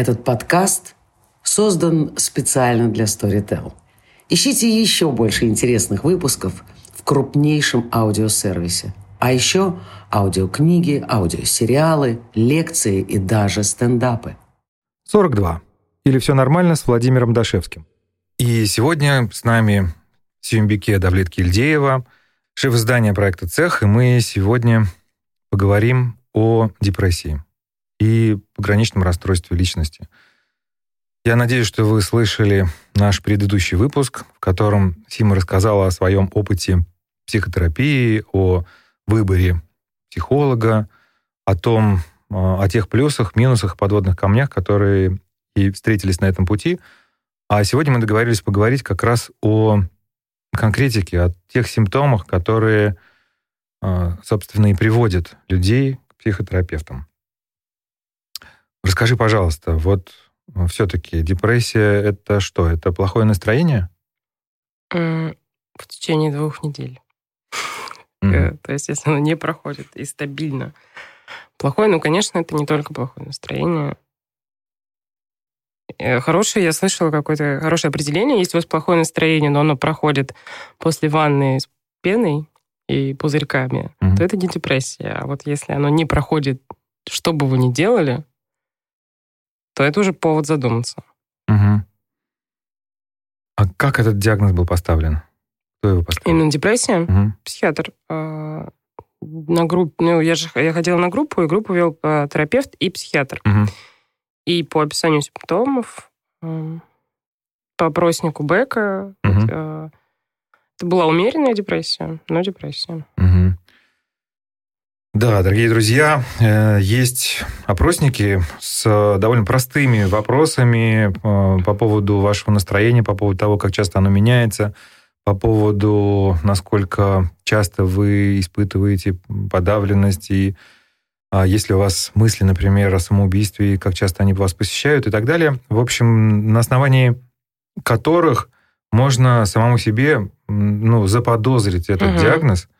Этот подкаст создан специально для Storytel. Ищите еще больше интересных выпусков в крупнейшем аудиосервисе. А еще аудиокниги, аудиосериалы, лекции и даже стендапы. 42. Или все нормально с Владимиром Дашевским. И сегодня с нами Сюмбике Давлет Кильдеева, шеф издания проекта «Цех», и мы сегодня поговорим о депрессии и пограничном расстройстве личности. Я надеюсь, что вы слышали наш предыдущий выпуск, в котором Сима рассказала о своем опыте психотерапии, о выборе психолога, о том, о тех плюсах, минусах, подводных камнях, которые и встретились на этом пути. А сегодня мы договорились поговорить как раз о конкретике, о тех симптомах, которые, собственно, и приводят людей к психотерапевтам. Расскажи, пожалуйста, вот все-таки депрессия это что? Это плохое настроение? В течение двух недель. Mm-hmm. То есть, если оно не проходит и стабильно. Плохое, ну, конечно, это не только плохое настроение. Э, хорошее, я слышала какое-то хорошее определение. Если у вас плохое настроение, но оно проходит после ванны с пеной и пузырьками, mm-hmm. то это не депрессия. А вот если оно не проходит, что бы вы ни делали, то это уже повод задуматься. Угу. А как этот диагноз был поставлен? Кто его поставил? Именно депрессия? Угу. Психиатр. А, на группу, ну, я же я ходила на группу, и группу вел а, терапевт и психиатр. Угу. И по описанию симптомов, по опроснику Бека, угу. это была умеренная депрессия, но депрессия. Угу. Да, дорогие друзья, э, есть опросники с довольно простыми вопросами э, по поводу вашего настроения, по поводу того, как часто оно меняется, по поводу, насколько часто вы испытываете подавленность и а, если у вас мысли, например, о самоубийстве, как часто они вас посещают и так далее. В общем, на основании которых можно самому себе ну, заподозрить этот угу. диагноз –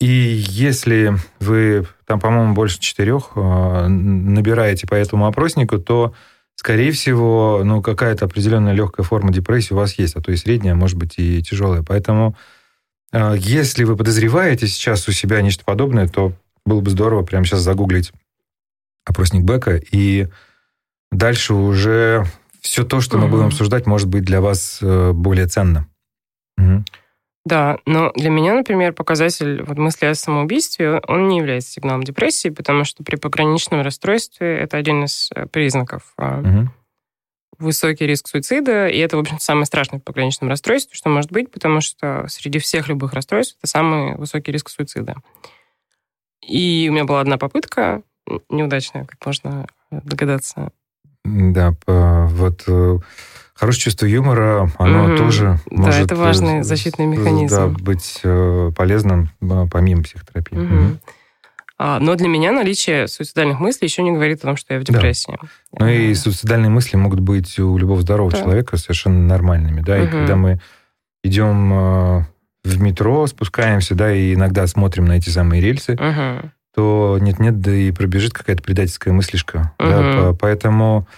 и если вы там, по-моему, больше четырех э, набираете по этому опроснику, то, скорее всего, ну, какая-то определенная легкая форма депрессии у вас есть, а то и средняя, может быть, и тяжелая. Поэтому, э, если вы подозреваете сейчас у себя нечто подобное, то было бы здорово прямо сейчас загуглить опросник Бека, и дальше уже все то, что мы будем обсуждать, может быть для вас э, более ценно. Угу. Да, но для меня, например, показатель вот мысли о самоубийстве, он не является сигналом депрессии, потому что при пограничном расстройстве это один из э, признаков угу. высокий риск суицида, и это, в общем самое страшное в пограничном расстройстве, что может быть, потому что среди всех любых расстройств это самый высокий риск суицида. И у меня была одна попытка, неудачная, как можно догадаться. Да, вот э, хорошее чувство юмора, оно угу. тоже да, может... это важный защитный механизм. Да, быть э, полезным помимо психотерапии. Угу. Но для меня наличие суицидальных мыслей еще не говорит о том, что я в депрессии. Да. Ну и суицидальные мысли могут быть у любого здорового да. человека совершенно нормальными, да. Угу. И когда мы идем э, в метро, спускаемся, да, и иногда смотрим на эти самые рельсы, угу. то нет-нет, да и пробежит какая-то предательская мыслишка. Угу. Да, поэтому Э,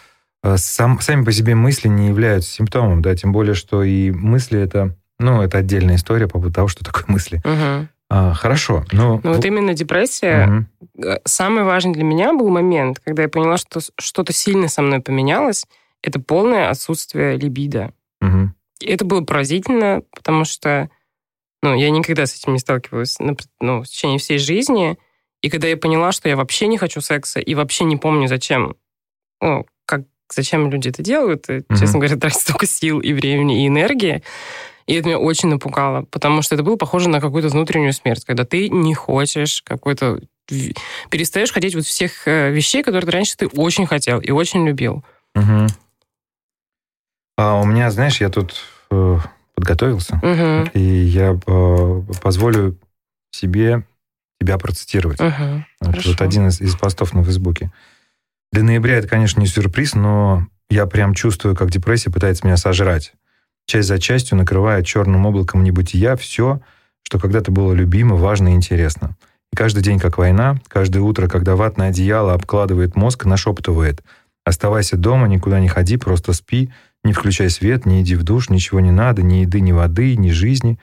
сам, сами по себе мысли не являются симптомом, да, тем более, что и мысли это, ну, это отдельная история по поводу того, что такое мысли. Угу. А, хорошо. Но... Ну вот именно депрессия. Угу. Самый важный для меня был момент, когда я поняла, что что-то сильно со мной поменялось, это полное отсутствие либидо. Угу. И это было поразительно, потому что ну, я никогда с этим не сталкивалась ну, в течение всей жизни. И когда я поняла, что я вообще не хочу секса и вообще не помню, зачем, ну, зачем люди это делают, и, mm-hmm. честно говоря, тратят столько сил и времени, и энергии. И это меня очень напугало, потому что это было похоже на какую-то внутреннюю смерть, когда ты не хочешь какой-то... Перестаешь хотеть вот всех э, вещей, которые раньше ты очень хотел и очень любил. Угу. А у меня, знаешь, я тут э, подготовился, угу. и я э, позволю себе тебя процитировать. Угу. Вот, вот один из, из постов на Фейсбуке. Для ноября это, конечно, не сюрприз, но я прям чувствую, как депрессия пытается меня сожрать. Часть за частью накрывает черным облаком небытия все, что когда-то было любимо, важно и интересно. И каждый день как война, каждое утро, когда ватное одеяло обкладывает мозг, нашептывает Оставайся дома, никуда не ходи, просто спи, не включай свет, не иди в душ, ничего не надо, ни еды, ни воды, ни жизни.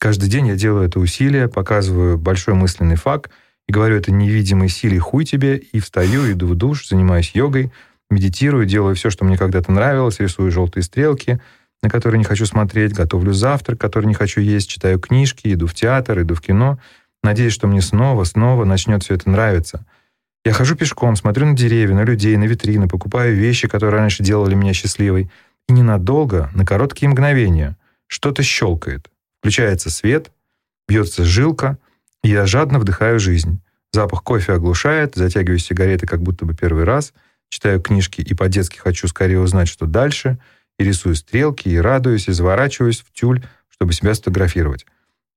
Каждый день я делаю это усилие, показываю большой мысленный факт говорю это невидимой силе хуй тебе, и встаю, иду в душ, занимаюсь йогой, медитирую, делаю все, что мне когда-то нравилось, рисую желтые стрелки, на которые не хочу смотреть, готовлю завтрак, который не хочу есть, читаю книжки, иду в театр, иду в кино. Надеюсь, что мне снова, снова начнет все это нравиться. Я хожу пешком, смотрю на деревья, на людей, на витрины, покупаю вещи, которые раньше делали меня счастливой. И ненадолго, на короткие мгновения, что-то щелкает. Включается свет, бьется жилка, я жадно вдыхаю жизнь. Запах кофе оглушает, затягиваю сигареты как будто бы первый раз, читаю книжки и по-детски хочу скорее узнать, что дальше, и рисую стрелки, и радуюсь, и заворачиваюсь в тюль, чтобы себя сфотографировать.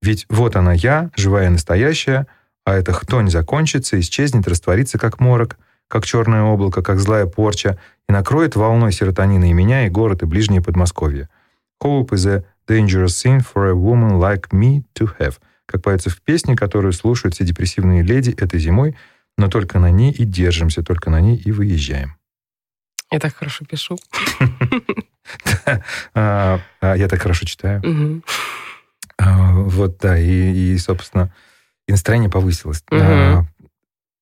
Ведь вот она я, живая и настоящая, а эта хтонь закончится, исчезнет, растворится как морок, как черное облако, как злая порча, и накроет волной серотонина и меня, и город, и ближнее Подмосковье. Hope is a dangerous thing for a woman like me to have, как поется в песне, которую слушают все депрессивные леди этой зимой, но только на ней и держимся, только на ней и выезжаем. Я так хорошо пишу. А, а, я так хорошо читаю. А, вот, да, и, собственно, и настроение повысилось.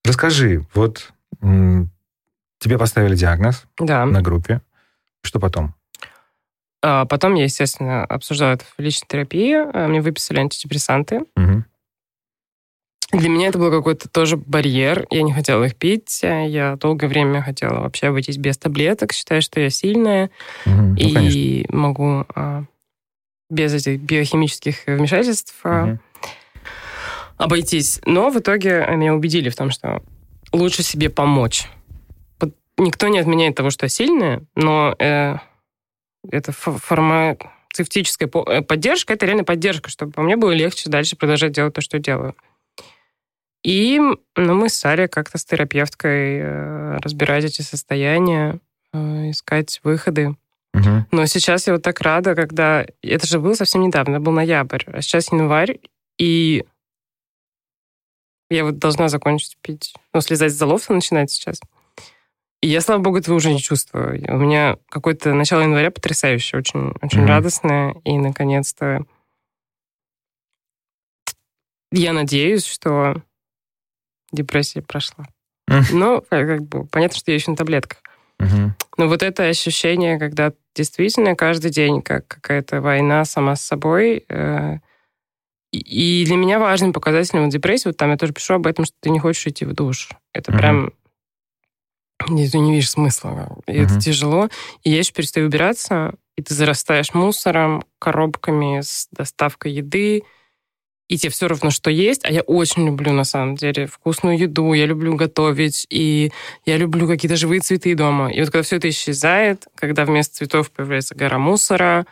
Расскажи, вот тебе поставили диагноз на группе. Что потом? Потом я, естественно, обсуждала это в личной терапии. Мне выписали антидепрессанты. Угу. Для меня это был какой-то тоже барьер. Я не хотела их пить. Я долгое время хотела вообще обойтись без таблеток. Считаю, что я сильная. Угу, и ну, могу а, без этих биохимических вмешательств угу. обойтись. Но в итоге меня убедили в том, что лучше себе помочь. Никто не отменяет того, что я сильная, но э, это фармацевтическая э, поддержка, это реально поддержка, чтобы мне было легче дальше продолжать делать то, что делаю. И ну, мы с Сарей как-то с терапевткой э, разбирать эти состояния, э, искать выходы. Угу. Но сейчас я вот так рада, когда... Это же было совсем недавно, был ноябрь, а сейчас январь, и я вот должна закончить пить, ну, слезать с залов начинать сейчас. И я, слава богу, этого уже не чувствую. У меня какое-то начало января потрясающее, очень, очень mm радостное, и, наконец-то, я надеюсь, что депрессия прошла. Но как бы понятно, что я еще на таблетках. Но вот это ощущение, когда действительно каждый день как какая-то война сама с собой. Э, и для меня важным показателем вот депрессии, вот там я тоже пишу об этом, что ты не хочешь идти в душ. Это mm прям... Ты не видишь смысла. И mm это тяжело. И я еще перестаю убираться, и ты зарастаешь мусором, коробками с доставкой еды, и тебе все равно, что есть. А я очень люблю, на самом деле, вкусную еду, я люблю готовить, и я люблю какие-то живые цветы дома. И вот когда все это исчезает, когда вместо цветов появляется гора мусора,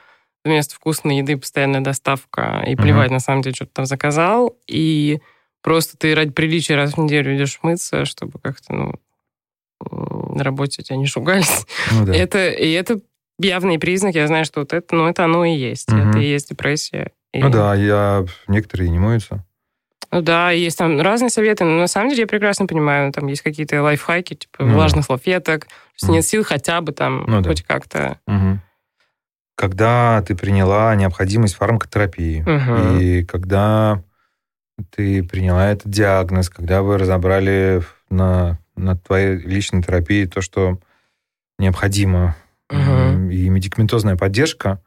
вместо вкусной еды постоянная доставка, и плевать, mm-hmm. на самом деле, что ты там заказал, и просто ты ради приличия раз в неделю идешь мыться, чтобы как-то, ну, на работе тебя не шугались. Ну, да. это, и это явный признак, я знаю, что вот это, ну, это оно и есть. Mm-hmm. Это и есть депрессия. И... Ну да, я... некоторые не моются. Ну да, есть там разные советы, но на самом деле я прекрасно понимаю, там есть какие-то лайфхаки, типа ну, влажных если mm. нет сил хотя бы там ну, хоть да. как-то. Угу. Когда ты приняла необходимость фармакотерапии, угу. и когда ты приняла этот диагноз, когда вы разобрали на, на твоей личной терапии то, что необходимо, угу. и медикаментозная поддержка,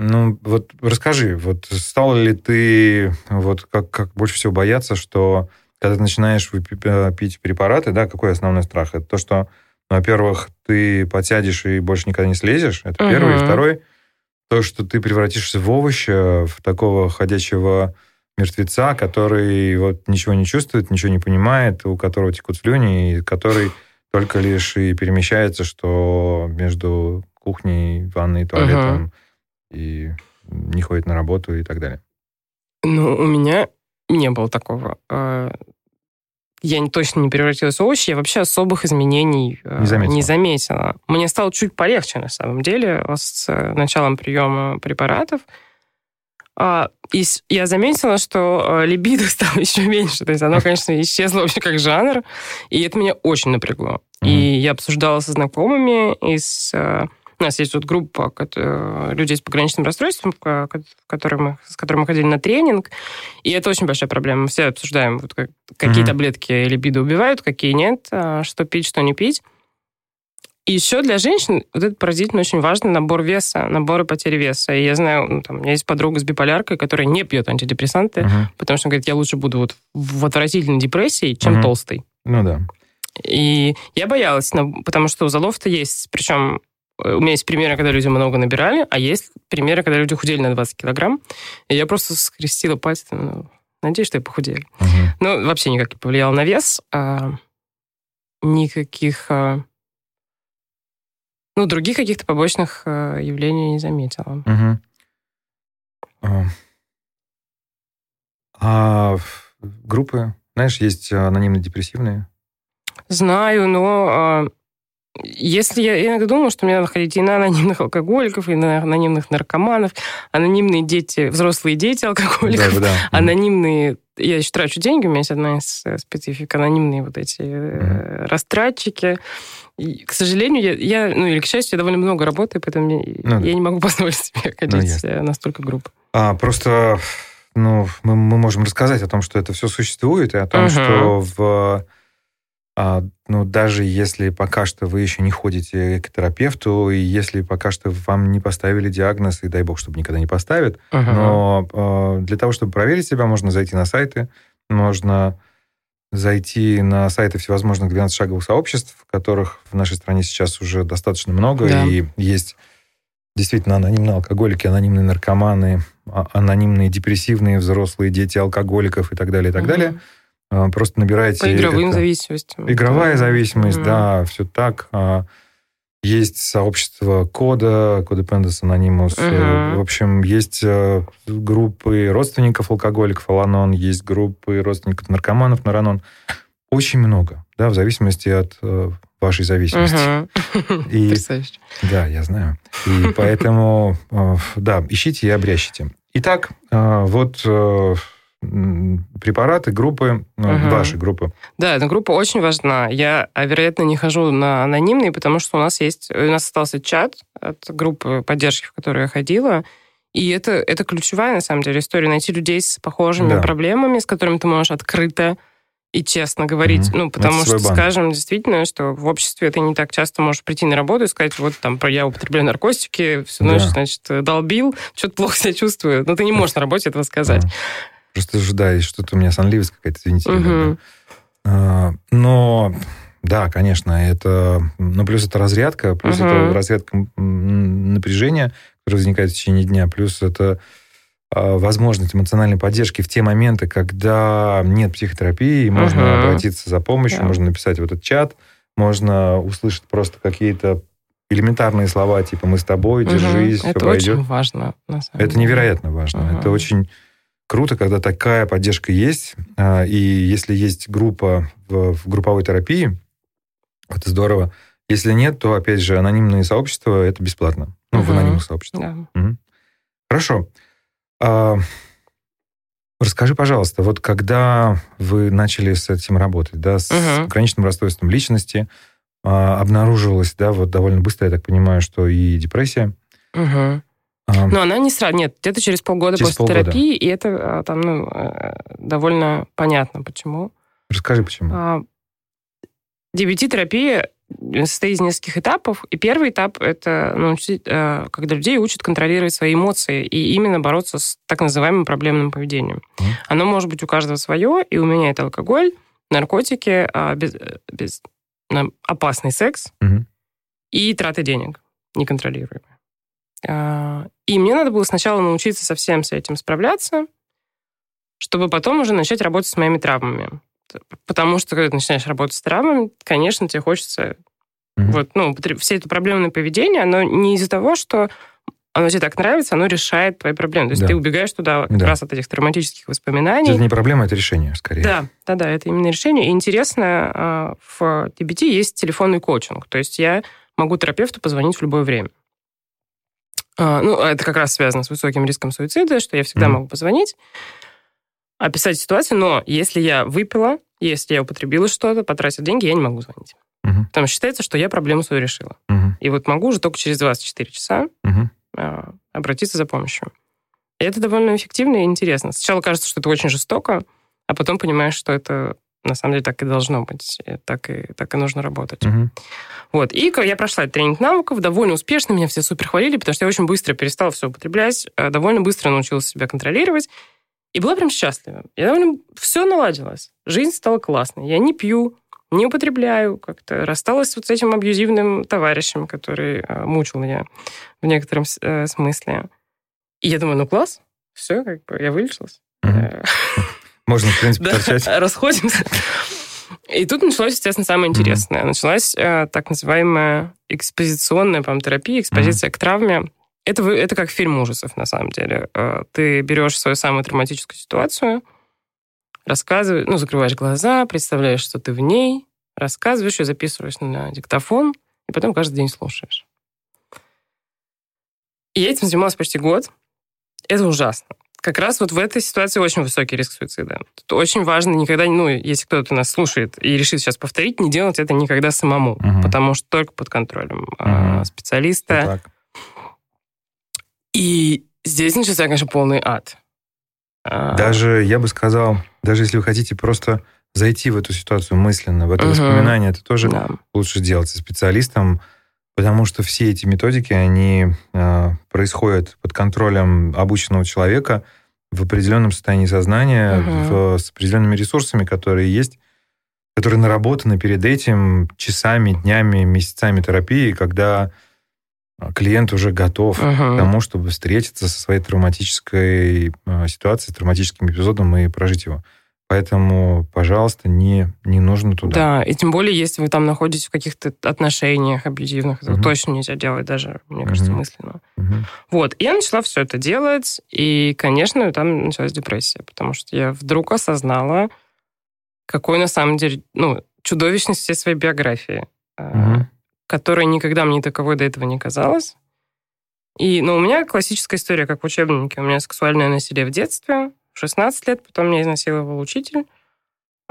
ну, вот расскажи, вот стал ли ты, вот как, как больше всего бояться, что когда ты начинаешь э, пить препараты, да, какой основной страх? Это то, что, ну, во-первых, ты подсядешь и больше никогда не слезешь, это угу. первый. И второй, то, что ты превратишься в овоща, в такого ходячего мертвеца, который вот ничего не чувствует, ничего не понимает, у которого текут слюни, и который только лишь и перемещается, что между кухней, ванной, туалетом, угу и не ходит на работу и так далее? Ну, у меня не было такого. А, я точно не превратилась в овощи, я вообще особых изменений а, не заметила. не заметила. Мне стало чуть полегче, на самом деле, с началом приема препаратов. А, и я заметила, что либидо стало еще меньше. То есть оно, конечно, исчезло вообще как жанр. И это меня очень напрягло. Mm-hmm. И я обсуждала со знакомыми из у нас есть вот группа людей с пограничным расстройством, которые мы, с которыми мы ходили на тренинг, и это очень большая проблема. Мы все обсуждаем, вот, как, какие mm-hmm. таблетки либидо убивают, какие нет, а, что пить, что не пить. И еще для женщин вот это поразительно очень важный набор веса, наборы потери веса. И я знаю, ну, там, у меня есть подруга с биполяркой, которая не пьет антидепрессанты, uh-huh. потому что говорит, я лучше буду вот в отвратительной депрессии, чем uh-huh. толстый. Ну да. И я боялась, потому что у залов-то есть, причем Э, у меня есть примеры, когда люди много набирали, а есть примеры, когда люди худели на 20 килограмм. И я просто скрестила пальцы. Ну, надеюсь, что я похудели. Угу. Ну, вообще никак не повлиял на вес. А, никаких... А, ну, других каких-то побочных а, явлений не заметила. Угу. А, а группы, знаешь, есть анонимно-депрессивные? Знаю, но а, если я, иногда думаю, что мне надо ходить и на анонимных алкоголиков, и на анонимных наркоманов, анонимные дети, взрослые дети алкоголиков, да, да. анонимные... Я еще трачу деньги, у меня есть одна из э, специфик, анонимные вот эти mm. растратчики. И, к сожалению, я, я, ну или к счастью, я довольно много работаю, поэтому ну, я да. не могу позволить себе ну, ходить ну, на столько групп. А, просто ну, мы, мы можем рассказать о том, что это все существует, и о том, угу. что в ну, даже если пока что вы еще не ходите к терапевту, и если пока что вам не поставили диагноз, и дай бог, чтобы никогда не поставят, uh-huh. но э, для того, чтобы проверить себя, можно зайти на сайты, можно зайти на сайты всевозможных 12-шаговых сообществ, которых в нашей стране сейчас уже достаточно много, да. и есть действительно анонимные алкоголики, анонимные наркоманы, а, анонимные депрессивные взрослые дети алкоголиков и так далее, и так uh-huh. далее. А, просто набираете... По игровым это, зависимостям. Игровая да. зависимость, mm-hmm. да, все так. А, есть сообщество кода, Codependence Anonymous. Mm-hmm. В общем, есть э, группы родственников алкоголиков, Аланон, есть группы родственников наркоманов, Наранон. Очень много, да, в зависимости от э, вашей зависимости. Uh-huh. И, Да, я знаю. И поэтому, да, ищите и обрящите. Итак, вот препараты, группы, ну, угу. ваши группы. Да, эта группа очень важна. Я, а, вероятно, не хожу на анонимные, потому что у нас есть, у нас остался чат от группы поддержки, в которую я ходила, и это, это ключевая, на самом деле, история. Найти людей с похожими да. проблемами, с которыми ты можешь открыто и честно говорить. Угу. Ну, потому что, банк. скажем, действительно, что в обществе ты не так часто можешь прийти на работу и сказать, вот там, я употребляю наркотики, всю ночь, да. значит, долбил, что-то плохо себя чувствую. Но ты не можешь на работе этого сказать. Да. Просто ожидаю, что-то у меня сонливость какая-то, извините. Угу. Но да, конечно, это... Ну, плюс это разрядка, плюс угу. это разрядка напряжения, которое возникает в течение дня, плюс это а, возможность эмоциональной поддержки в те моменты, когда нет психотерапии, можно обратиться за помощью, да. можно написать в этот чат, можно услышать просто какие-то элементарные слова, типа «мы с тобой, держись, угу. Это все очень важно. это невероятно важно. Угу. Это очень круто, когда такая поддержка есть. А, и если есть группа в, в групповой терапии, это здорово. Если нет, то, опять же, анонимные сообщества — это бесплатно. Ну, угу. в анонимных сообществах. Да. Угу. Хорошо. А, расскажи, пожалуйста, вот когда вы начали с этим работать, да, с угу. ограниченным расстройством личности, а, обнаружилось, да, вот довольно быстро, я так понимаю, что и депрессия. Угу. Но она не сразу, нет, где-то через полгода через после полгода. терапии, и это а, там, ну, э, довольно понятно, почему. Расскажи, почему. А, DBT-терапия состоит из нескольких этапов, и первый этап — это научить, э, когда людей учат контролировать свои эмоции и именно бороться с так называемым проблемным поведением. Mm. Оно может быть у каждого свое, и у меня это алкоголь, наркотики, а, без, э, без, опасный секс mm-hmm. и траты денег неконтролируемые. А, и мне надо было сначала научиться совсем с этим справляться, чтобы потом уже начать работать с моими травмами. Потому что, когда ты начинаешь работать с травмами, конечно, тебе хочется... Mm-hmm. Вот, ну, все это проблемное поведение, оно не из-за того, что оно тебе так нравится, оно решает твои проблемы. То есть да. ты убегаешь туда как да. раз от этих травматических воспоминаний. Это не проблема, это решение, скорее. Да, да, да, это именно решение. И интересно, а, в TBT есть телефонный коучинг. То есть я могу терапевту позвонить в любое время. А, ну, это как раз связано с высоким риском суицида, что я всегда mm-hmm. могу позвонить, описать ситуацию, но если я выпила, если я употребила что-то, потратила деньги, я не могу звонить. Mm-hmm. Потому что считается, что я проблему свою решила. Mm-hmm. И вот могу уже только через 24 часа mm-hmm. а, обратиться за помощью. И это довольно эффективно и интересно. Сначала кажется, что это очень жестоко, а потом понимаешь, что это на самом деле так и должно быть, так и, так и нужно работать. Угу. Вот. И я прошла тренинг навыков довольно успешно, меня все супер хвалили, потому что я очень быстро перестала все употреблять, э, довольно быстро научилась себя контролировать, и была прям счастлива. Я довольно... Все наладилось. Жизнь стала классной. Я не пью, не употребляю, как-то рассталась вот с этим абьюзивным товарищем, который э, мучил меня в некотором э, смысле. И я думаю, ну класс, все, как бы я вылечилась. Угу. Можно, в принципе, торчать. Расходимся. И тут началось, естественно, самое интересное. Mm-hmm. Началась э, так называемая экспозиционная, по терапия, экспозиция mm-hmm. к травме. Это, это как фильм ужасов, на самом деле. Э, ты берешь свою самую травматическую ситуацию, рассказываешь, ну, закрываешь глаза, представляешь, что ты в ней, рассказываешь ее, записываешь на диктофон, и потом каждый день слушаешь. И я этим занималась почти год. Это ужасно как раз вот в этой ситуации очень высокий риск суицида. Тут очень важно никогда, ну, если кто-то нас слушает и решит сейчас повторить, не делать это никогда самому, угу. потому что только под контролем угу. специалиста. И здесь начался, конечно, полный ад. А. Даже, я бы сказал, даже если вы хотите просто зайти в эту ситуацию мысленно, в это угу. воспоминание, это тоже да. лучше сделать со специалистом, потому что все эти методики, они э, происходят под контролем обученного человека в определенном состоянии сознания, uh-huh. в, с определенными ресурсами, которые есть, которые наработаны перед этим часами, днями, месяцами терапии, когда клиент уже готов uh-huh. к тому, чтобы встретиться со своей травматической э, ситуацией, травматическим эпизодом и прожить его. Поэтому, пожалуйста, не, не нужно туда. Да, и тем более, если вы там находитесь в каких-то отношениях абьюзивных, это угу. точно нельзя делать даже, мне угу. кажется, мысленно. Угу. Вот, и я начала все это делать, и, конечно, там началась депрессия, потому что я вдруг осознала, какой на самом деле, ну, чудовищность всей своей биографии, угу. которая никогда мне таковой до этого не казалась. И, ну, у меня классическая история, как в учебнике. У меня сексуальное насилие в детстве, 16 лет, потом меня изнасиловал учитель.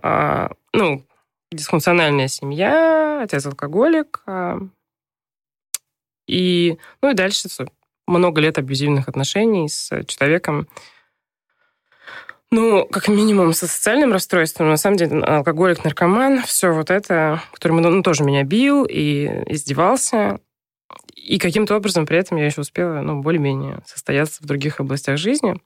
А, ну, дисфункциональная семья, отец алкоголик. А, и, ну и дальше много лет абьюзивных отношений с человеком, ну, как минимум, со социальным расстройством. На самом деле, алкоголик, наркоман, все вот это, который ну, тоже меня бил и издевался. И каким-то образом при этом я еще успела, ну, более-менее состояться в других областях жизни.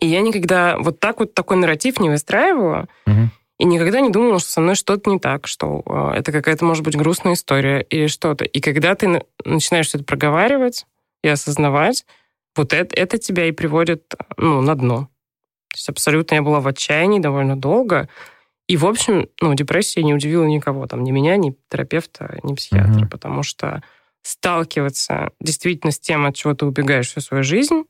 И я никогда вот так вот такой нарратив не выстраивала. Угу. И никогда не думала, что со мной что-то не так, что э, это какая-то, может быть, грустная история или что-то. И когда ты начинаешь это проговаривать и осознавать, вот это, это тебя и приводит ну, на дно. То есть абсолютно я была в отчаянии довольно долго. И, в общем, ну, депрессия не удивила никого, там, ни меня, ни терапевта, ни психиатра, mm потому что сталкиваться действительно с тем, от чего ты убегаешь всю свою жизнь,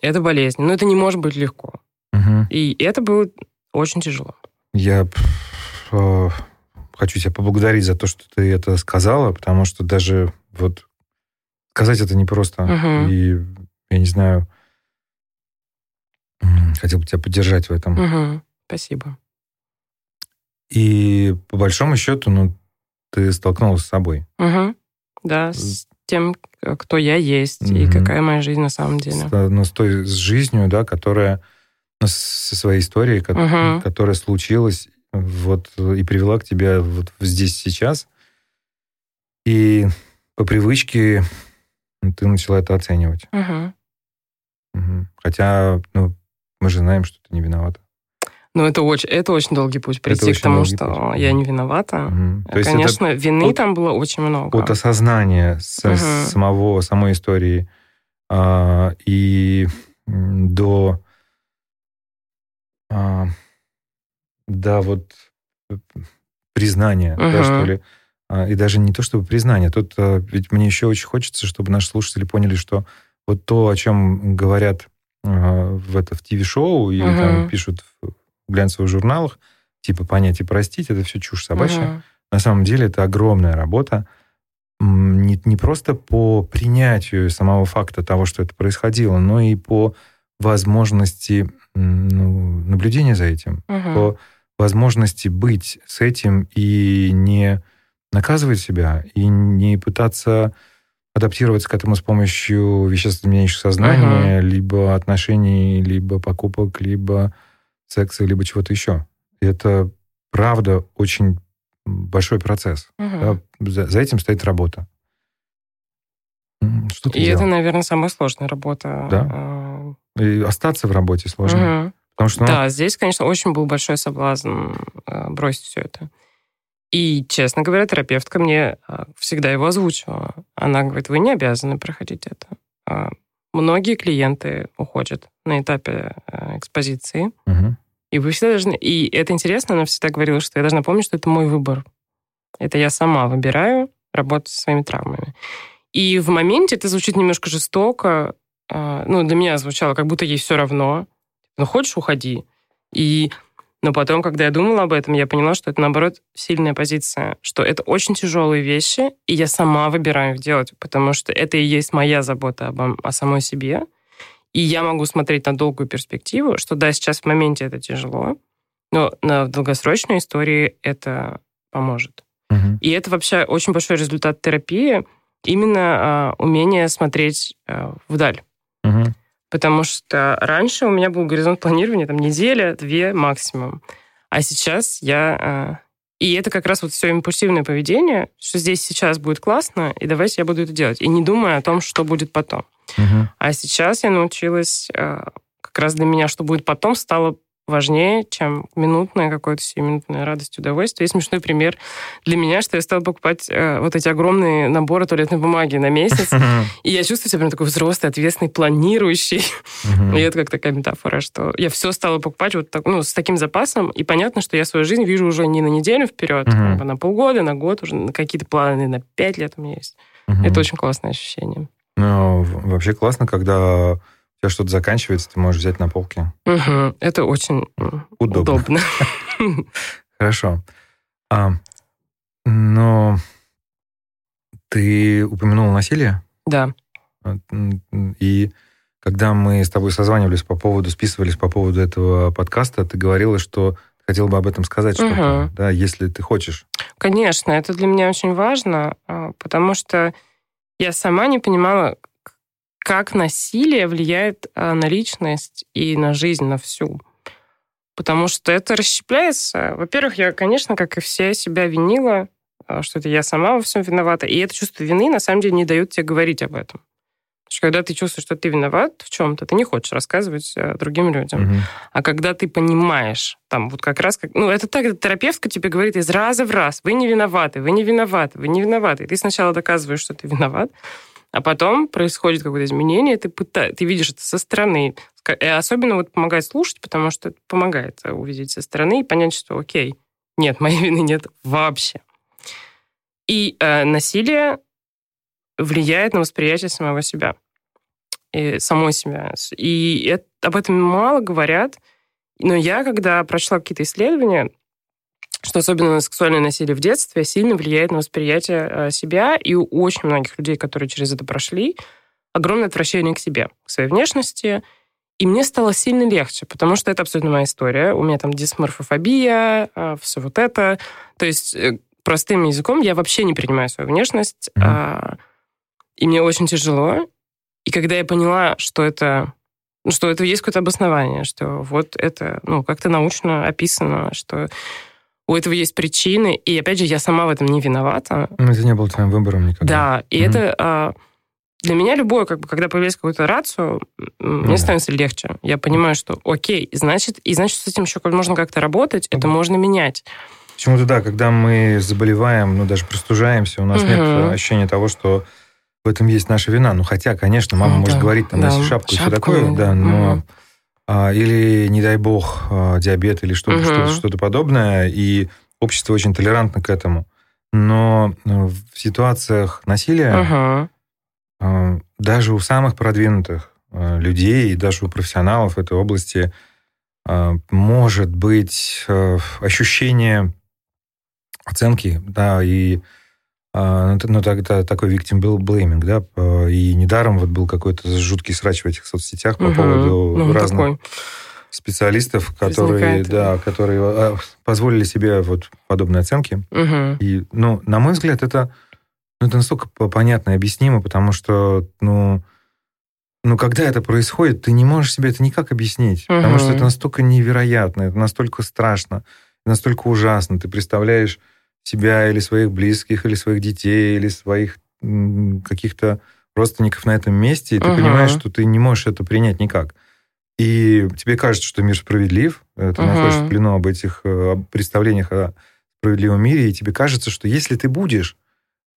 это болезнь. Но это не может быть легко. Угу. И это было очень тяжело. Я э, хочу тебя поблагодарить за то, что ты это сказала, потому что даже вот сказать это непросто. Угу. И я не знаю, хотел бы тебя поддержать в этом. Угу. Спасибо. И по большому счету, ну, ты столкнулась с собой. Угу. Да, с тем, кто я есть mm-hmm. и какая моя жизнь на самом деле. С, ну, с той с жизнью, да, которая ну, со своей историей, mm-hmm. которая случилась вот и привела к тебе вот здесь сейчас. И по привычке ты начала это оценивать. Угу. Угу. Хотя, ну, мы же знаем, что ты не виновата. Ну, это очень, это очень долгий путь прийти к тому, что путь. я не виновата. Угу. То Конечно, это вины от, там было очень много. От осознания с, угу. самого, самой истории а, и до, а, до вот признания, угу. да, что ли. А, и даже не то, чтобы признание. Тут а, ведь мне еще очень хочется, чтобы наши слушатели поняли, что вот то, о чем говорят а, в это в ТВ-шоу или угу. там пишут в глянцевых журналах, типа понять и простить, это все чушь собачья. Угу. На самом деле это огромная работа. Не, не, не просто по принятию самого факта того, что это происходило, но и по возможности ну, наблюдения за этим, угу. по возможности быть с этим и не наказывать себя, и не пытаться адаптироваться к этому с помощью веществ, изменяющих сознание, угу. либо отношений, либо покупок, либо секса, либо чего-то еще. И это правда очень большой процесс. Угу. Да? За, за этим стоит работа. Что ты И делал? это, наверное, самая сложная работа. Да. А. И остаться в работе сложно. Угу. Потому что, ну... Да, здесь, конечно, очень был большой соблазн э, бросить все это. И, честно говоря, терапевтка мне э, всегда его озвучивала. Она говорит, вы не обязаны проходить это. А многие клиенты уходят на этапе э, экспозиции. Угу. И вы всегда должны... И это интересно, она всегда говорила, что я должна помнить, что это мой выбор. Это я сама выбираю работать со своими травмами. И в моменте это звучит немножко жестоко. А, ну, для меня звучало, как будто ей все равно. Ну, хочешь, уходи. И но потом, когда я думала об этом, я поняла, что это, наоборот, сильная позиция, что это очень тяжелые вещи, и я сама выбираю их делать, потому что это и есть моя забота обо, о самой себе. И я могу смотреть на долгую перспективу, что да, сейчас в моменте это тяжело, но на долгосрочной истории это поможет. Угу. И это вообще очень большой результат терапии, именно а, умение смотреть а, вдаль. Угу. Потому что раньше у меня был горизонт планирования там неделя, две максимум. А сейчас я... А, и это как раз вот все импульсивное поведение, что здесь сейчас будет классно, и давайте я буду это делать. И не думая о том, что будет потом. Угу. А сейчас я научилась а, как раз для меня, что будет потом, стало важнее, чем минутная какая-то сиюминутная радость, удовольствие. И смешной пример для меня, что я стала покупать э, вот эти огромные наборы туалетной бумаги на месяц, и я чувствую себя прям такой взрослый, ответственный, планирующий. И это как такая метафора, что я все стала покупать вот так, ну, с таким запасом, и понятно, что я свою жизнь вижу уже не на неделю вперед, а на полгода, на год, уже на какие-то планы на пять лет у меня есть. Это очень классное ощущение. Ну, вообще классно, когда тебя что-то заканчивается, ты можешь взять на полке. Угу. Это очень удобно. удобно. Хорошо. А, но ты упомянул насилие? Да. И когда мы с тобой созванивались по поводу, списывались по поводу этого подкаста, ты говорила, что хотела бы об этом сказать угу. что-то, да, если ты хочешь. Конечно, это для меня очень важно, а, потому что я сама не понимала, как насилие влияет а, на личность и на жизнь, на всю. Потому что это расщепляется. Во-первых, я, конечно, как и все, себя винила, а, что это я сама во всем виновата. И это чувство вины, на самом деле, не дает тебе говорить об этом. Когда ты чувствуешь, что ты виноват в чем-то, ты не хочешь рассказывать а, другим людям. Угу. А когда ты понимаешь, там вот как раз, как, ну это так, терапевтка тебе говорит из раза в раз, вы не виноваты, вы не виноваты, вы не виноваты. И ты сначала доказываешь, что ты виноват, а потом происходит какое-то изменение, ты, пыта... ты видишь это со стороны. И особенно вот помогает слушать, потому что это помогает увидеть со стороны и понять, что окей, нет, моей вины нет вообще. И э, насилие влияет на восприятие самого себя, и самой себя. И это, об этом мало говорят, но я, когда прочла какие-то исследования, что особенно сексуальное насилие в детстве сильно влияет на восприятие э, себя, и у очень многих людей, которые через это прошли, огромное отвращение к себе, к своей внешности, и мне стало сильно легче, потому что это абсолютно моя история. У меня там дисморфофобия, э, все вот это. То есть э, простым языком я вообще не принимаю свою внешность, mm-hmm. и мне очень тяжело. И когда я поняла, что это что это есть какое-то обоснование, что вот это, ну, как-то научно описано, что у этого есть причины, и опять же, я сама в этом не виновата. Но это не было твоим выбором никогда. Да, и mm это а, для меня любое, как бы, когда появляется какую-то рацию, мне mm становится легче. Я понимаю, что окей, значит, и значит, с этим еще можно как-то работать, mm это можно менять. Почему-то да, когда мы заболеваем, ну даже простужаемся, у нас mm нет ощущения того, что в этом есть наша вина. Ну хотя, конечно, мама mm может говорить, там, да. носи шапку, шапку и все такое, да, но... mm а, или, не дай бог, а, диабет или что-то, угу. что-то, что-то подобное, и общество очень толерантно к этому. Но ну, в ситуациях насилия угу. даже у самых продвинутых людей, даже у профессионалов этой области может быть ощущение оценки, да, и А, ну, тогда такой victim был блейминг, да, и недаром вот был какой-то жуткий срач в этих соцсетях по угу. поводу ну, разных такой. специалистов, которые, да, которые а, позволили себе вот подобные оценки. Угу. И, ну, на мой взгляд, это, ну, это настолько понятно и объяснимо, потому что, ну, ну, когда это происходит, ты не можешь себе это никак объяснить, угу. потому что это настолько невероятно, это настолько страшно, настолько ужасно. Ты представляешь себя или своих близких, или своих детей, или своих каких-то родственников на этом месте, и ты угу. понимаешь, что ты не можешь это принять никак. И тебе кажется, что мир справедлив, э, ты угу. находишься в плену об этих э, представлениях о справедливом мире, и тебе кажется, что если ты будешь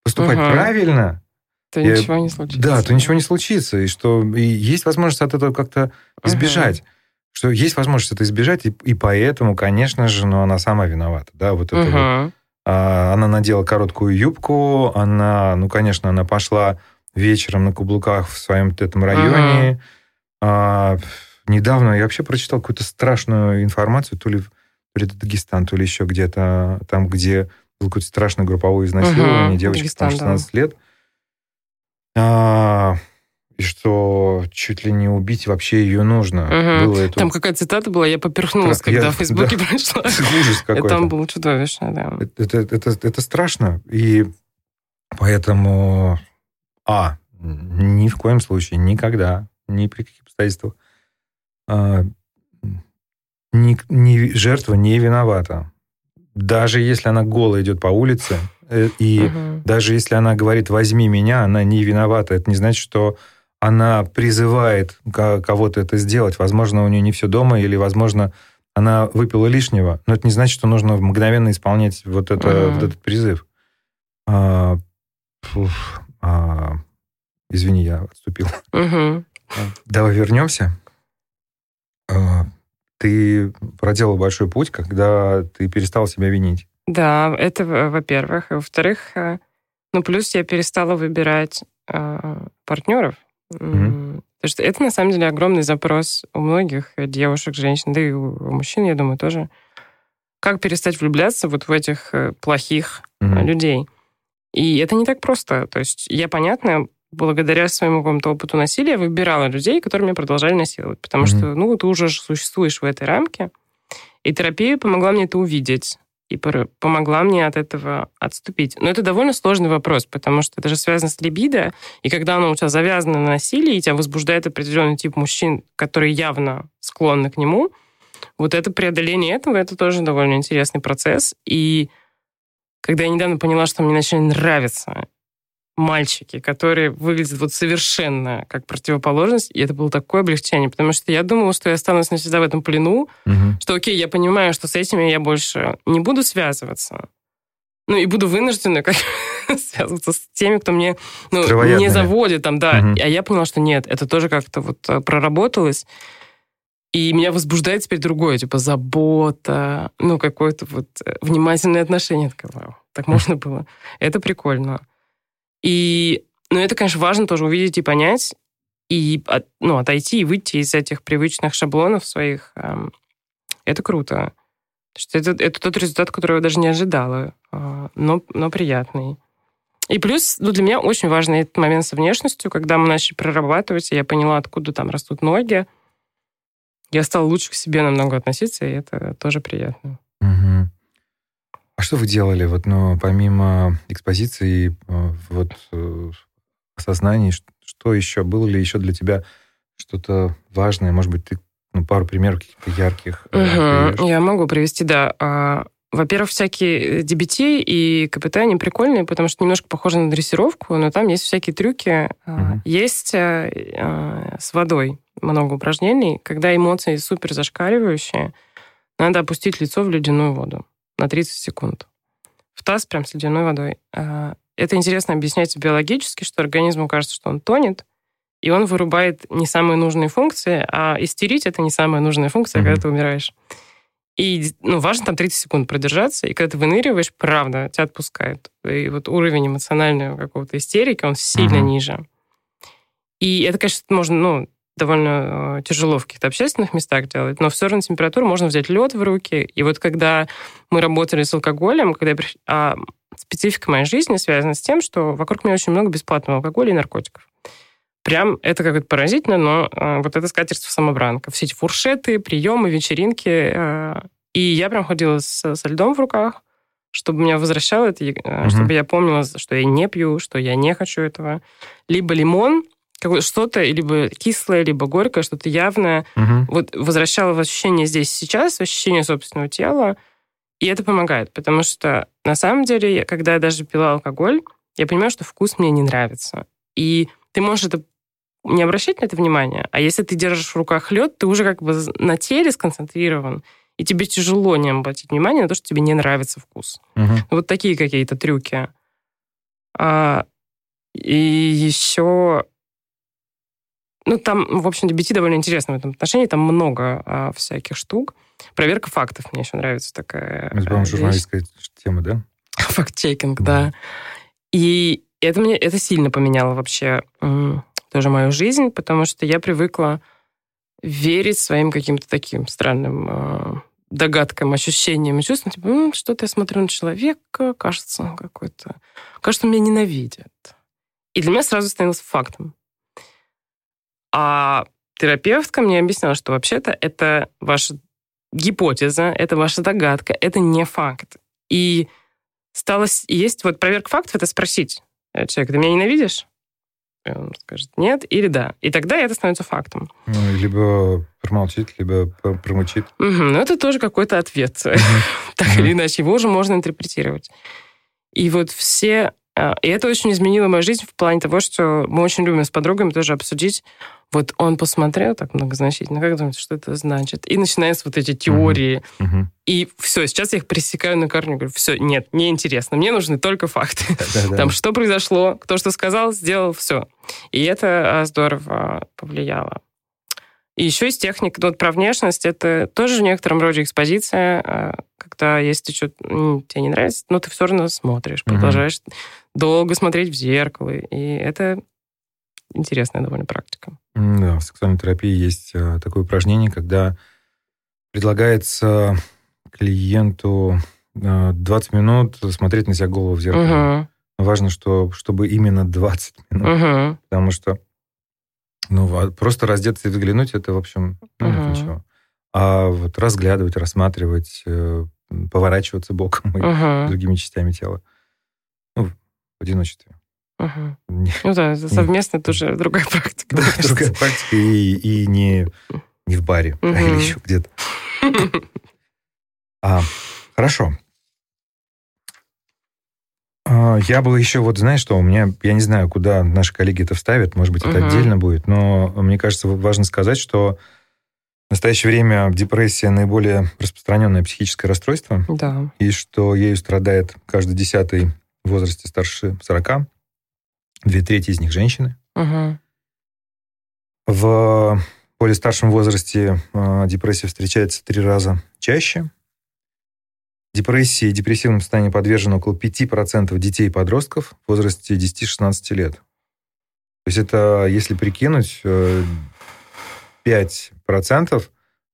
поступать угу. правильно, то и, ничего не случится. Да, то ничего не случится, и что и есть возможность от этого как-то избежать. Угу. Что есть возможность это избежать, и, и поэтому, конечно же, ну, она сама виновата. Да, вот это угу. вот она надела короткую юбку, она, ну, конечно, она пошла вечером на каблуках в своем этом районе. Ага. А, недавно я вообще прочитал какую-то страшную информацию, то ли, то ли Дагестан, то ли еще где-то, там, где было какое-то страшное групповое изнасилование, девочка Дагестан, там 16 да. лет. А, и что чуть ли не убить вообще ее нужно. Угу. Было это... Там какая цитата была, я поперхнулась, когда я, в Фейсбуке да, прошла. Ужас какой-то. Там было чудовищно, да. Это, это, это, это страшно, и поэтому, а, ни в коем случае, никогда, ни при каких обстоятельствах, а, ни, ни, жертва не виновата. Даже если она голая идет по улице, э, и угу. даже если она говорит «возьми меня», она не виновата. Это не значит, что она призывает кого-то это сделать. Возможно, у нее не все дома, или, возможно, она выпила лишнего. Но это не значит, что нужно мгновенно исполнять вот, это, uh-huh. вот этот призыв. А, фуф, а, извини, я отступил. Uh-huh. Давай вернемся. А, ты проделал большой путь, когда ты перестал себя винить. Да, это во-первых. Во-вторых, э, ну, плюс я перестала выбирать э, партнеров. Mm-hmm. Потому что это, на самом деле, огромный запрос у многих девушек, женщин, да и у мужчин, я думаю, тоже. Как перестать влюбляться вот в этих э, плохих mm-hmm. людей? И это не так просто. То есть я, понятно, благодаря своему какому-то опыту насилия выбирала людей, которые меня продолжали насиловать. Потому mm-hmm. что, ну, ты уже существуешь в этой рамке. И терапия помогла мне это увидеть и помогла мне от этого отступить. Но это довольно сложный вопрос, потому что это же связано с либидо, и когда оно у тебя завязано на насилии, и тебя возбуждает определенный тип мужчин, которые явно склонны к нему, вот это преодоление этого, это тоже довольно интересный процесс. И когда я недавно поняла, что мне начали нравиться мальчики, которые выглядят вот совершенно как противоположность, и это было такое облегчение, потому что я думала, что я останусь навсегда в этом плену, угу. что окей, я понимаю, что с этими я больше не буду связываться, ну и буду вынуждена как связываться с теми, кто мне ну, не заводит там, да. Угу. А я поняла, что нет, это тоже как-то вот э, проработалось, и меня возбуждает теперь другое, типа забота, ну какое-то вот э, внимательное отношение. Так можно было. Это прикольно. И, ну, это, конечно, важно тоже увидеть и понять, и ну, отойти и выйти из этих привычных шаблонов своих. Эм, это круто. Что это, это тот результат, которого я даже не ожидала, а, но, но приятный. И плюс ну, для меня очень важный этот момент со внешностью, когда мы начали прорабатывать, и я поняла, откуда там растут ноги. Я стала лучше к себе намного относиться, и это тоже приятно. Угу. А что вы делали, вот, ну, помимо экспозиции, э, вот, э, осознаний, что еще? Было ли еще для тебя что-то важное? Может быть, ты ну, пару примеров каких-то ярких угу. Я могу привести, да. А, во-первых, всякие DBT и КПТ, они прикольные, потому что немножко похожи на дрессировку, но там есть всякие трюки. Угу. Есть с водой много упражнений. Когда эмоции супер зашкаливающие, надо опустить лицо в ледяную воду на 30 секунд. В таз прям с ледяной водой. А, это интересно объясняется биологически, что организму кажется, что он тонет, и он вырубает не самые нужные функции, а истерить — это не самая нужная функция, mm-hmm. когда ты умираешь. И ну, важно там 30 секунд продержаться, и когда ты выныриваешь, правда, тебя отпускает. И вот уровень эмоционального какого-то истерики, он сильно mm-hmm. ниже. И это, конечно, можно, ну, довольно э, тяжело в каких-то общественных местах делать, но все равно температуру можно взять лед в руки. И вот когда мы работали с алкоголем, когда я, а специфика моей жизни связана с тем, что вокруг меня очень много бесплатного алкоголя и наркотиков. Прям это как-то поразительно, но э, вот это скатерть самобранка. Все эти фуршеты, приемы, вечеринки. Э, и я прям ходила с, со льдом в руках, чтобы меня возвращало это, угу. чтобы я помнила, что я не пью, что я не хочу этого. Либо лимон, что-то либо кислое, либо горькое, что-то явное. Угу. Вот возвращало в ощущение здесь сейчас, в ощущение собственного тела. И это помогает, потому что на самом деле, когда я даже пила алкоголь, я понимаю, что вкус мне не нравится. И ты можешь это не обращать на это внимание, а если ты держишь в руках лед, ты уже как бы на теле сконцентрирован, и тебе тяжело не обратить внимание на то, что тебе не нравится вкус. Угу. Вот такие какие-то трюки. А, и еще... Ну, там, в общем-то, BT довольно интересно в этом отношении. Там много а, всяких штук. Проверка фактов мне еще нравится такая. Это, по-моему, журналистская тема, да? Факт-чекинг, да. да. И это мне это сильно поменяло вообще тоже мою жизнь, потому что я привыкла верить своим каким-то таким странным э, догадкам, ощущениям и чувствам. Типа, ну, что-то я смотрю на человека, кажется, он какой-то... Кажется, он меня ненавидит. И для меня сразу становилось фактом. А терапевтка мне объясняла, что вообще-то это ваша гипотеза, это ваша догадка, это не факт. И стало есть вот проверка фактов, это спросить человека, ты меня ненавидишь? И он скажет нет или да. И тогда это становится фактом. Ну, либо промолчит, либо промучит. Угу, ну, это тоже какой-то ответ. так или иначе, его уже можно интерпретировать. И вот все... А, и это очень изменило мою жизнь в плане того, что мы очень любим с подругами тоже обсудить, вот он посмотрел так многозначительно, как думаете, что это значит? И начинаются вот эти теории. Uh-huh. Uh-huh. И все, сейчас я их пресекаю на корню. Говорю, все, нет, неинтересно. Мне нужны только факты. Там что произошло, кто что сказал, сделал, все. И это а, здорово повлияло. И еще из техник, ну, вот про внешность, это тоже в некотором роде экспозиция, а, когда если что тебе не нравится, но ты все равно смотришь, продолжаешь долго смотреть в зеркало. И это интересная довольно практика. Да, в сексуальной терапии есть э, такое упражнение, когда предлагается клиенту 20 э, минут смотреть на себя голову в зеркало. Угу. Важно, что, чтобы именно 20 минут. Угу. Потому что ну, просто раздеться и взглянуть, это, в общем, ну, угу. ничего. А вот разглядывать, рассматривать, э, поворачиваться боком и угу. другими частями тела. Ну, в одиночестве. Угу. Не, ну да, это совместно не, тоже другая практика. Да, другая практика и, и не, не в баре, угу. а или еще где-то. А, хорошо. А, я был еще, вот знаешь что, у меня, я не знаю, куда наши коллеги это вставят, может быть, это угу. отдельно будет, но мне кажется, важно сказать, что в настоящее время депрессия наиболее распространенное психическое расстройство. Да. И что ею страдает каждый десятый в возрасте старше 40. Две трети из них женщины. Угу. В более старшем возрасте э, депрессия встречается три раза чаще. Депрессии и депрессивному состоянию подвержено около 5% детей и подростков в возрасте 10-16 лет. То есть это, если прикинуть, 5%, э,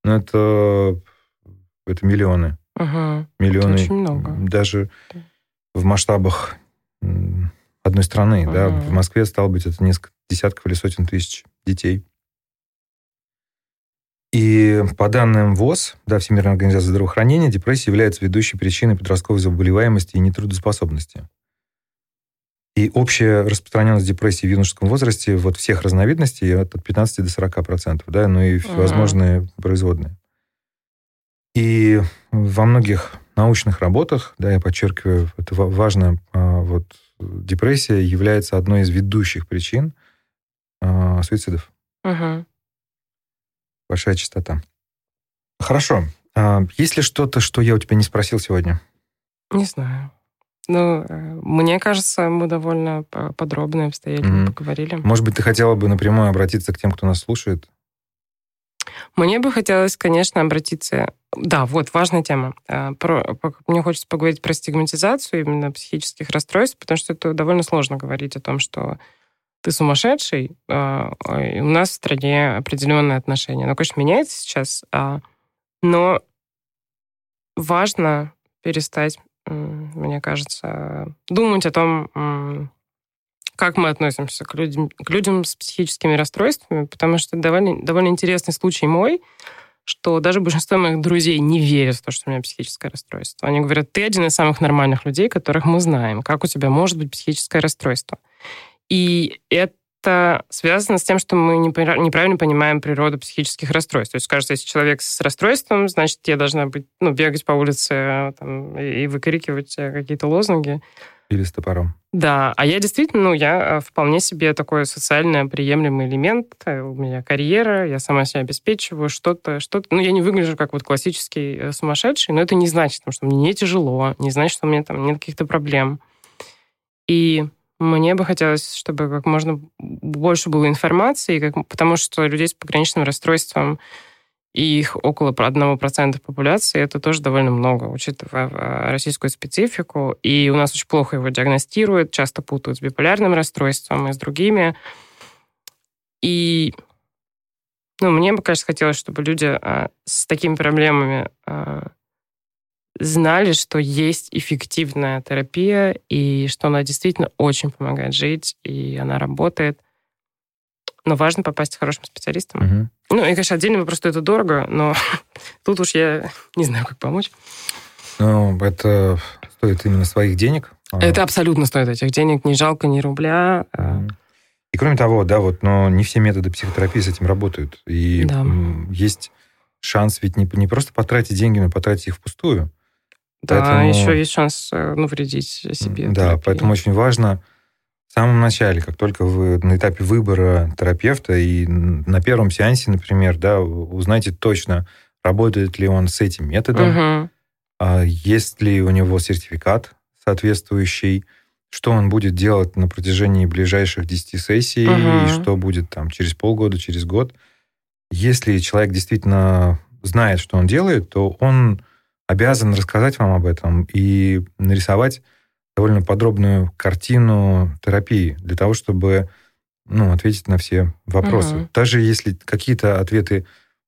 ну это, это миллионы. Угу. Миллионы. Это очень много. Даже в масштабах одной страны. Uh-huh. Да? В Москве, стало быть, это несколько десятков или сотен тысяч детей. И по данным ВОЗ, да, Всемирной организации здравоохранения, депрессия является ведущей причиной подростковой заболеваемости и нетрудоспособности. И общая распространенность депрессии в юношеском возрасте вот всех разновидностей от 15 до 40 процентов, да, ну и всевозможные uh-huh. производные. И во многих научных работах, да, я подчеркиваю, это важно а, вот депрессия является одной из ведущих причин э, суицидов. Угу. Большая частота. Хорошо. А есть ли что-то, что я у тебя не спросил сегодня? Не знаю. Ну, э, мне кажется, мы довольно подробно и обстоятельно mm-hmm. поговорили. Может быть, ты хотела бы напрямую обратиться к тем, кто нас слушает? Мне бы хотелось, конечно, обратиться... Да, вот, важная тема. А, про, мне хочется поговорить про стигматизацию именно психических расстройств, потому что это довольно сложно говорить о том, что ты сумасшедший, а, и у нас в стране определенные отношения. Оно, конечно, меняется сейчас, а, но важно перестать мне кажется, думать о том, как мы относимся к людям, к людям с психическими расстройствами, потому что довольно, довольно интересный случай мой, что даже большинство моих друзей не верят в то, что у меня психическое расстройство. Они говорят, ты один из самых нормальных людей, которых мы знаем. Как у тебя может быть психическое расстройство? И это связано с тем, что мы неправильно понимаем природу психических расстройств. То есть, кажется, если человек с расстройством, значит, я должна быть, ну, бегать по улице там, и выкрикивать э, какие-то лозунги. Или с топором. Да, а я действительно, ну, я э, вполне себе такой социально приемлемый элемент. Э, у меня карьера, я сама себя обеспечиваю, что-то, что-то. Ну, я не выгляжу как вот классический э, сумасшедший, но это не значит, что мне не тяжело, не значит, что у меня там нет каких-то проблем. И мне бы хотелось, чтобы как можно больше было информации, как, потому что людей с пограничным расстройством и их около 1% популяции, это тоже довольно много, учитывая э, российскую специфику. И у нас очень плохо его диагностируют, часто путают с биполярным расстройством и с другими. И ну, мне бы, конечно, хотелось, чтобы люди а, с такими проблемами а, знали, что есть эффективная терапия, и что она действительно очень помогает жить, и она работает. Но важно попасть к хорошим специалистам. Угу. Ну, и, конечно, отдельно вопрос, что это дорого, но тут уж я не знаю, как помочь. Ну, это стоит именно своих денег. А. Это абсолютно стоит этих денег, не жалко ни рубля. И кроме того, да, вот, но не все методы психотерапии с этим работают. И да. есть шанс ведь не, не просто потратить деньги, но потратить их впустую. Да, поэтому, еще есть шанс э, навредить себе. Да, терапии. поэтому очень важно в самом начале, как только вы на этапе выбора терапевта и на первом сеансе, например, да, узнайте точно, работает ли он с этим методом, угу. есть ли у него сертификат соответствующий, что он будет делать на протяжении ближайших 10 сессий, угу. и что будет там через полгода, через год. Если человек действительно знает, что он делает, то он обязан рассказать вам об этом и нарисовать довольно подробную картину терапии для того, чтобы ну, ответить на все вопросы. Угу. Даже если какие-то ответы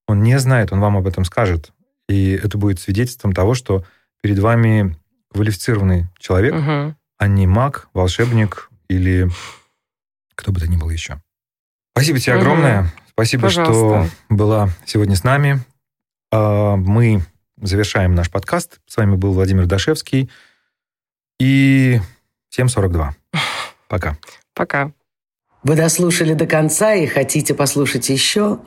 он не знает, он вам об этом скажет. И это будет свидетельством того, что перед вами квалифицированный человек, угу. а не маг, волшебник или кто бы то ни был еще. Спасибо тебе угу. огромное. Спасибо, Пожалуйста. что была сегодня с нами. А, мы завершаем наш подкаст. С вами был Владимир Дашевский. И всем 42. Пока. Пока. Вы дослушали до конца и хотите послушать еще?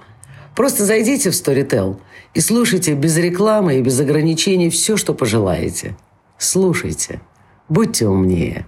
Просто зайдите в Storytel и слушайте без рекламы и без ограничений все, что пожелаете. Слушайте. Будьте умнее.